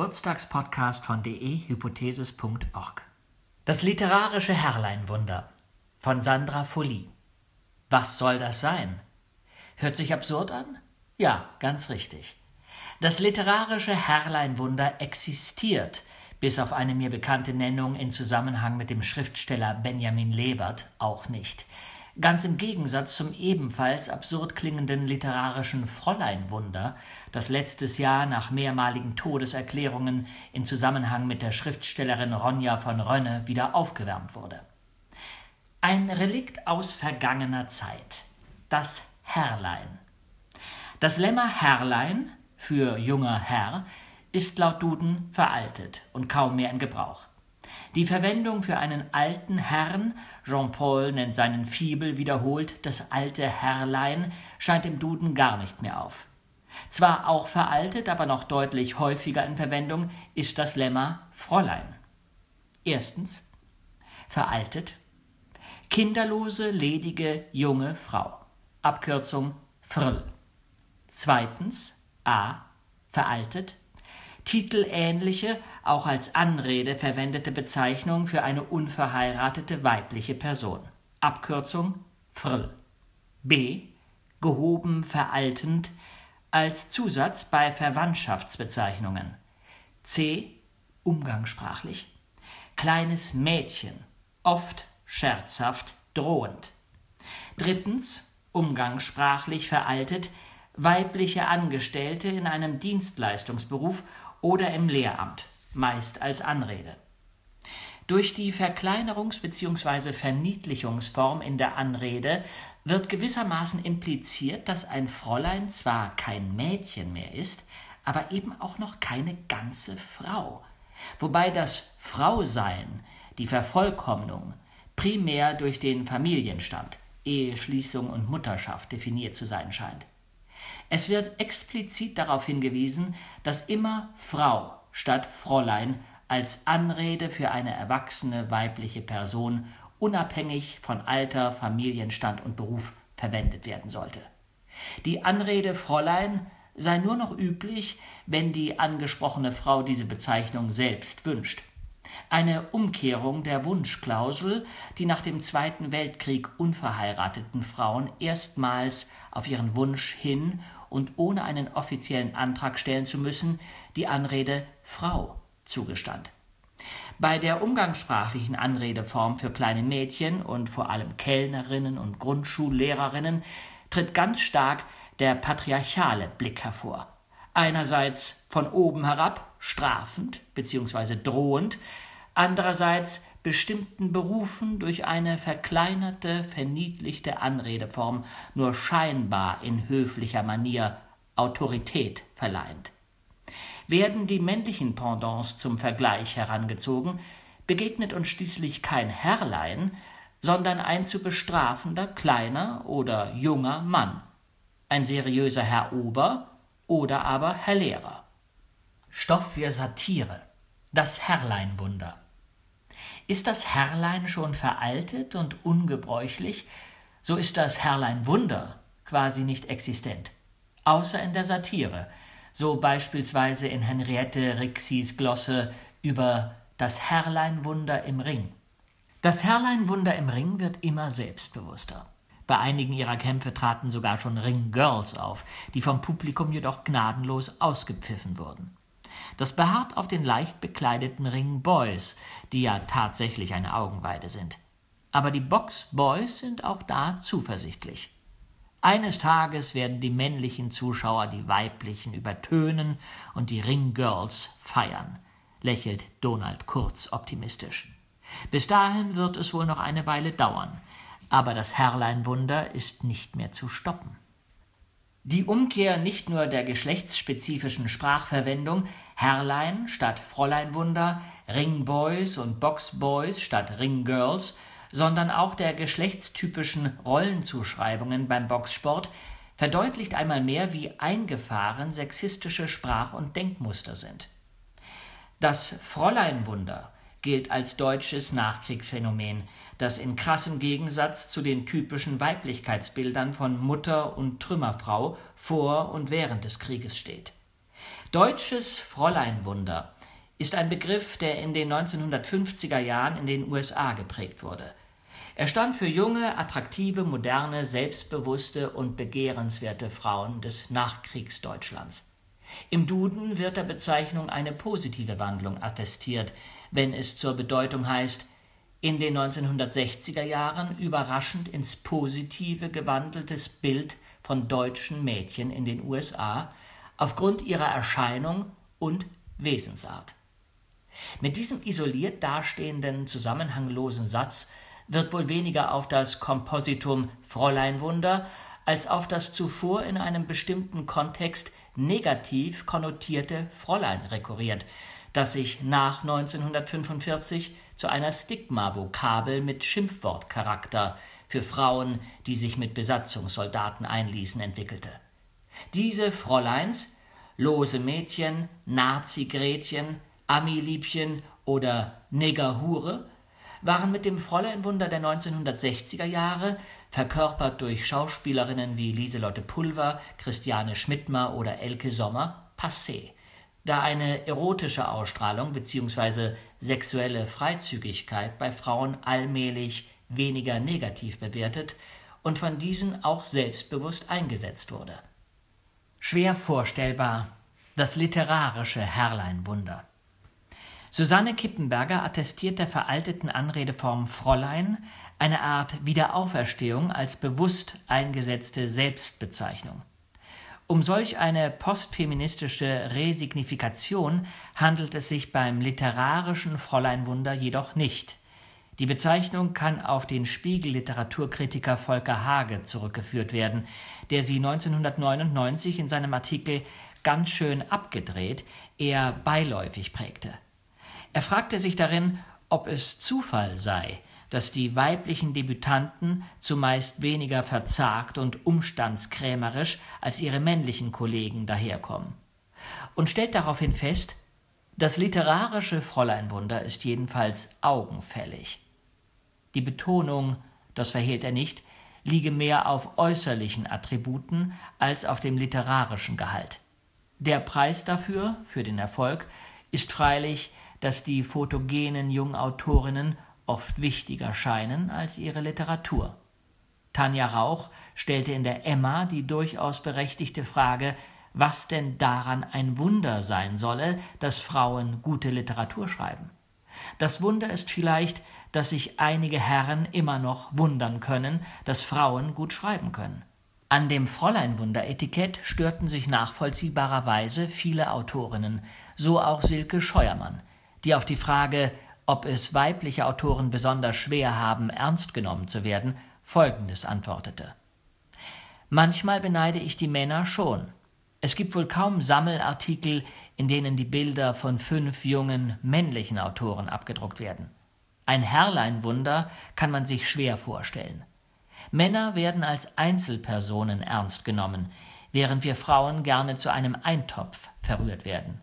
Geburtstagspodcast von dehypothesis.org. Das literarische Herrleinwunder von Sandra Folie. Was soll das sein? Hört sich absurd an? Ja, ganz richtig. Das literarische Herrleinwunder existiert, bis auf eine mir bekannte Nennung in Zusammenhang mit dem Schriftsteller Benjamin Lebert, auch nicht. Ganz im Gegensatz zum ebenfalls absurd klingenden literarischen Fräuleinwunder, das letztes Jahr nach mehrmaligen Todeserklärungen in Zusammenhang mit der Schriftstellerin Ronja von Rönne wieder aufgewärmt wurde. Ein Relikt aus vergangener Zeit. Das Herrlein. Das Lemma Herrlein für junger Herr ist laut Duden veraltet und kaum mehr in Gebrauch. Die Verwendung für einen alten Herrn, Jean-Paul nennt seinen Fibel wiederholt das alte Herrlein, scheint im Duden gar nicht mehr auf. Zwar auch veraltet, aber noch deutlich häufiger in Verwendung ist das Lemma Fräulein. Erstens veraltet kinderlose, ledige, junge Frau. Abkürzung Frl. Zweitens a veraltet titelähnliche, auch als Anrede verwendete Bezeichnung für eine unverheiratete weibliche Person. Abkürzung Frl. b. gehoben veraltend als Zusatz bei Verwandtschaftsbezeichnungen. c. umgangssprachlich kleines Mädchen, oft scherzhaft drohend. Drittens umgangssprachlich veraltet weibliche Angestellte in einem Dienstleistungsberuf oder im Lehramt, meist als Anrede. Durch die Verkleinerungs- bzw. Verniedlichungsform in der Anrede wird gewissermaßen impliziert, dass ein Fräulein zwar kein Mädchen mehr ist, aber eben auch noch keine ganze Frau. Wobei das Frausein, die Vervollkommnung, primär durch den Familienstand, Eheschließung und Mutterschaft definiert zu sein scheint. Es wird explizit darauf hingewiesen, dass immer Frau statt Fräulein als Anrede für eine erwachsene weibliche Person unabhängig von Alter, Familienstand und Beruf verwendet werden sollte. Die Anrede Fräulein sei nur noch üblich, wenn die angesprochene Frau diese Bezeichnung selbst wünscht. Eine Umkehrung der Wunschklausel, die nach dem Zweiten Weltkrieg unverheirateten Frauen erstmals auf ihren Wunsch hin und ohne einen offiziellen Antrag stellen zu müssen, die Anrede Frau zugestand. Bei der umgangssprachlichen Anredeform für kleine Mädchen und vor allem Kellnerinnen und Grundschullehrerinnen tritt ganz stark der patriarchale Blick hervor. Einerseits von oben herab, strafend bzw. drohend, andererseits bestimmten Berufen durch eine verkleinerte, verniedlichte Anredeform nur scheinbar in höflicher Manier Autorität verleihend. Werden die männlichen Pendants zum Vergleich herangezogen, begegnet uns schließlich kein Herrlein, sondern ein zu bestrafender kleiner oder junger Mann, ein seriöser Herr Ober oder aber Herr Lehrer. Stoff für Satire. Das Herrleinwunder. Ist das Herrlein schon veraltet und ungebräuchlich, so ist das Herrlein Wunder quasi nicht existent, außer in der Satire, so beispielsweise in Henriette Rixis Glosse über das Herrlein Wunder im Ring. Das Herrlein Wunder im Ring wird immer selbstbewusster. Bei einigen ihrer Kämpfe traten sogar schon Ring-Girls auf, die vom Publikum jedoch gnadenlos ausgepfiffen wurden. Das beharrt auf den leicht bekleideten Ring Boys, die ja tatsächlich eine Augenweide sind. Aber die Box Boys sind auch da zuversichtlich. Eines Tages werden die männlichen Zuschauer die weiblichen übertönen und die Ring Girls feiern, lächelt Donald Kurz optimistisch. Bis dahin wird es wohl noch eine Weile dauern, aber das Herrleinwunder ist nicht mehr zu stoppen. Die Umkehr nicht nur der geschlechtsspezifischen Sprachverwendung Herrlein statt Fräuleinwunder, Ringboys und Boxboys statt Ringgirls, sondern auch der geschlechtstypischen Rollenzuschreibungen beim Boxsport verdeutlicht einmal mehr, wie eingefahren sexistische Sprach- und Denkmuster sind. Das Fräuleinwunder gilt als deutsches Nachkriegsphänomen, das in krassem Gegensatz zu den typischen Weiblichkeitsbildern von Mutter und Trümmerfrau vor und während des Krieges steht. Deutsches Fräuleinwunder ist ein Begriff, der in den 1950er Jahren in den USA geprägt wurde. Er stand für junge, attraktive, moderne, selbstbewusste und begehrenswerte Frauen des Nachkriegsdeutschlands. Im Duden wird der Bezeichnung eine positive Wandlung attestiert, wenn es zur Bedeutung heißt, in den 1960er Jahren überraschend ins Positive gewandeltes Bild von deutschen Mädchen in den USA aufgrund ihrer Erscheinung und Wesensart. Mit diesem isoliert dastehenden, zusammenhanglosen Satz wird wohl weniger auf das Kompositum Fräuleinwunder als auf das zuvor in einem bestimmten Kontext negativ konnotierte Fräulein rekurriert, das sich nach 1945 zu einer Stigma-Vokabel mit Schimpfwortcharakter für Frauen, die sich mit Besatzungssoldaten einließen, entwickelte. Diese Fräuleins, lose Mädchen, Nazi-Gretchen, Ami-Liebchen oder Negerhure, waren mit dem Fräuleinwunder der 1960er Jahre, verkörpert durch Schauspielerinnen wie Lieselotte Pulver, Christiane Schmidtmer oder Elke Sommer, passé, da eine erotische Ausstrahlung bzw. sexuelle Freizügigkeit bei Frauen allmählich weniger negativ bewertet und von diesen auch selbstbewusst eingesetzt wurde. Schwer vorstellbar das literarische Herrleinwunder. Susanne Kippenberger attestiert der veralteten Anredeform Fräulein eine Art Wiederauferstehung als bewusst eingesetzte Selbstbezeichnung. Um solch eine postfeministische Resignifikation handelt es sich beim literarischen Fräuleinwunder jedoch nicht. Die Bezeichnung kann auf den Spiegel-Literaturkritiker Volker Hage zurückgeführt werden, der sie 1999 in seinem Artikel ganz schön abgedreht eher beiläufig prägte. Er fragte sich darin, ob es Zufall sei, dass die weiblichen Debütanten zumeist weniger verzagt und umstandskrämerisch als ihre männlichen Kollegen daherkommen. Und stellt daraufhin fest, das literarische Fräuleinwunder ist jedenfalls augenfällig. Die Betonung, das verhehlt er nicht, liege mehr auf äußerlichen Attributen als auf dem literarischen Gehalt. Der Preis dafür, für den Erfolg, ist freilich, dass die photogenen Jungautorinnen oft wichtiger scheinen als ihre Literatur. Tanja Rauch stellte in der Emma die durchaus berechtigte Frage, was denn daran ein Wunder sein solle, dass Frauen gute Literatur schreiben. Das Wunder ist vielleicht, dass sich einige Herren immer noch wundern können, dass Frauen gut schreiben können. An dem Fräuleinwunder-Etikett störten sich nachvollziehbarerweise viele Autorinnen, so auch Silke Scheuermann, die auf die Frage, ob es weibliche Autoren besonders schwer haben, ernst genommen zu werden, folgendes antwortete. Manchmal beneide ich die Männer schon. Es gibt wohl kaum Sammelartikel, in denen die Bilder von fünf jungen männlichen Autoren abgedruckt werden. Ein Herrleinwunder kann man sich schwer vorstellen. Männer werden als Einzelpersonen ernst genommen, während wir Frauen gerne zu einem Eintopf verrührt werden.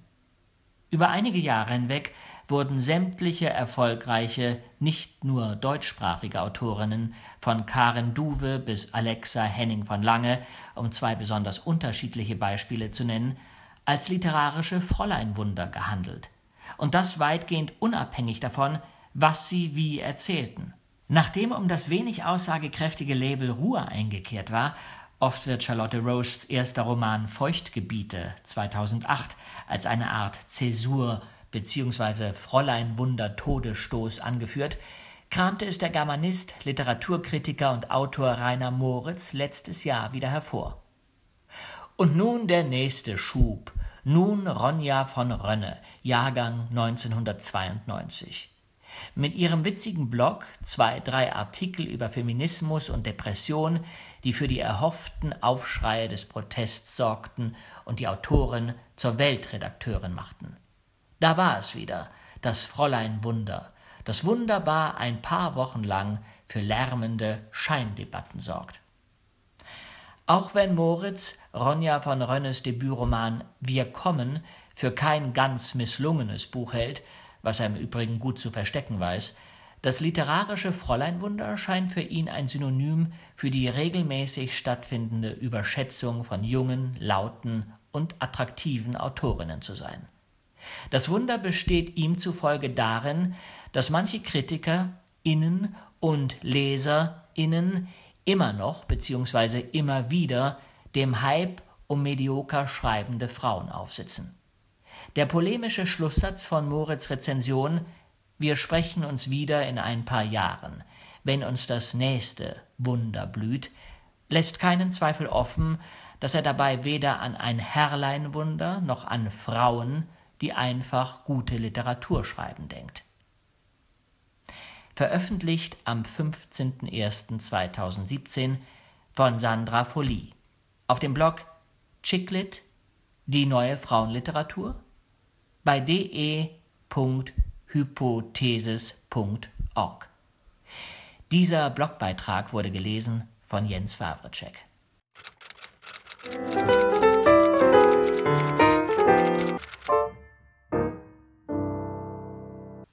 Über einige Jahre hinweg wurden sämtliche erfolgreiche, nicht nur deutschsprachige Autorinnen, von Karen Duwe bis Alexa Henning von Lange, um zwei besonders unterschiedliche Beispiele zu nennen, als literarische Fräuleinwunder gehandelt. Und das weitgehend unabhängig davon, was sie wie erzählten. Nachdem um das wenig aussagekräftige Label Ruhe eingekehrt war, oft wird Charlotte Roasts erster Roman Feuchtgebiete 2008 als eine Art Zäsur bzw. Fräulein Wunder Todesstoß angeführt, kramte es der Germanist, Literaturkritiker und Autor Rainer Moritz letztes Jahr wieder hervor. Und nun der nächste Schub, nun Ronja von Rönne, Jahrgang 1992. Mit ihrem witzigen Blog, zwei, drei Artikel über Feminismus und Depression, die für die erhofften Aufschreie des Protests sorgten und die Autorin zur Weltredakteurin machten. Da war es wieder, das Fräulein Wunder, das wunderbar ein paar Wochen lang für lärmende Scheindebatten sorgt. Auch wenn Moritz Ronja von Rönnes Debütroman Wir kommen für kein ganz misslungenes Buch hält, was er im Übrigen gut zu verstecken weiß, das literarische Fräuleinwunder scheint für ihn ein Synonym für die regelmäßig stattfindende Überschätzung von jungen, lauten und attraktiven Autorinnen zu sein. Das Wunder besteht ihm zufolge darin, dass manche Kritiker innen und Leser innen immer noch bzw. immer wieder dem Hype um medioker schreibende Frauen aufsitzen. Der polemische Schlusssatz von Moritz Rezension Wir sprechen uns wieder in ein paar Jahren, wenn uns das nächste Wunder blüht, lässt keinen Zweifel offen, dass er dabei weder an ein Herrleinwunder noch an Frauen, die einfach gute Literatur schreiben, denkt. Veröffentlicht am 15.01.2017 von Sandra Folie auf dem Blog Chicklit, die neue Frauenliteratur, bei de.hypothesis.org. Dieser Blogbeitrag wurde gelesen von Jens Wawritschek.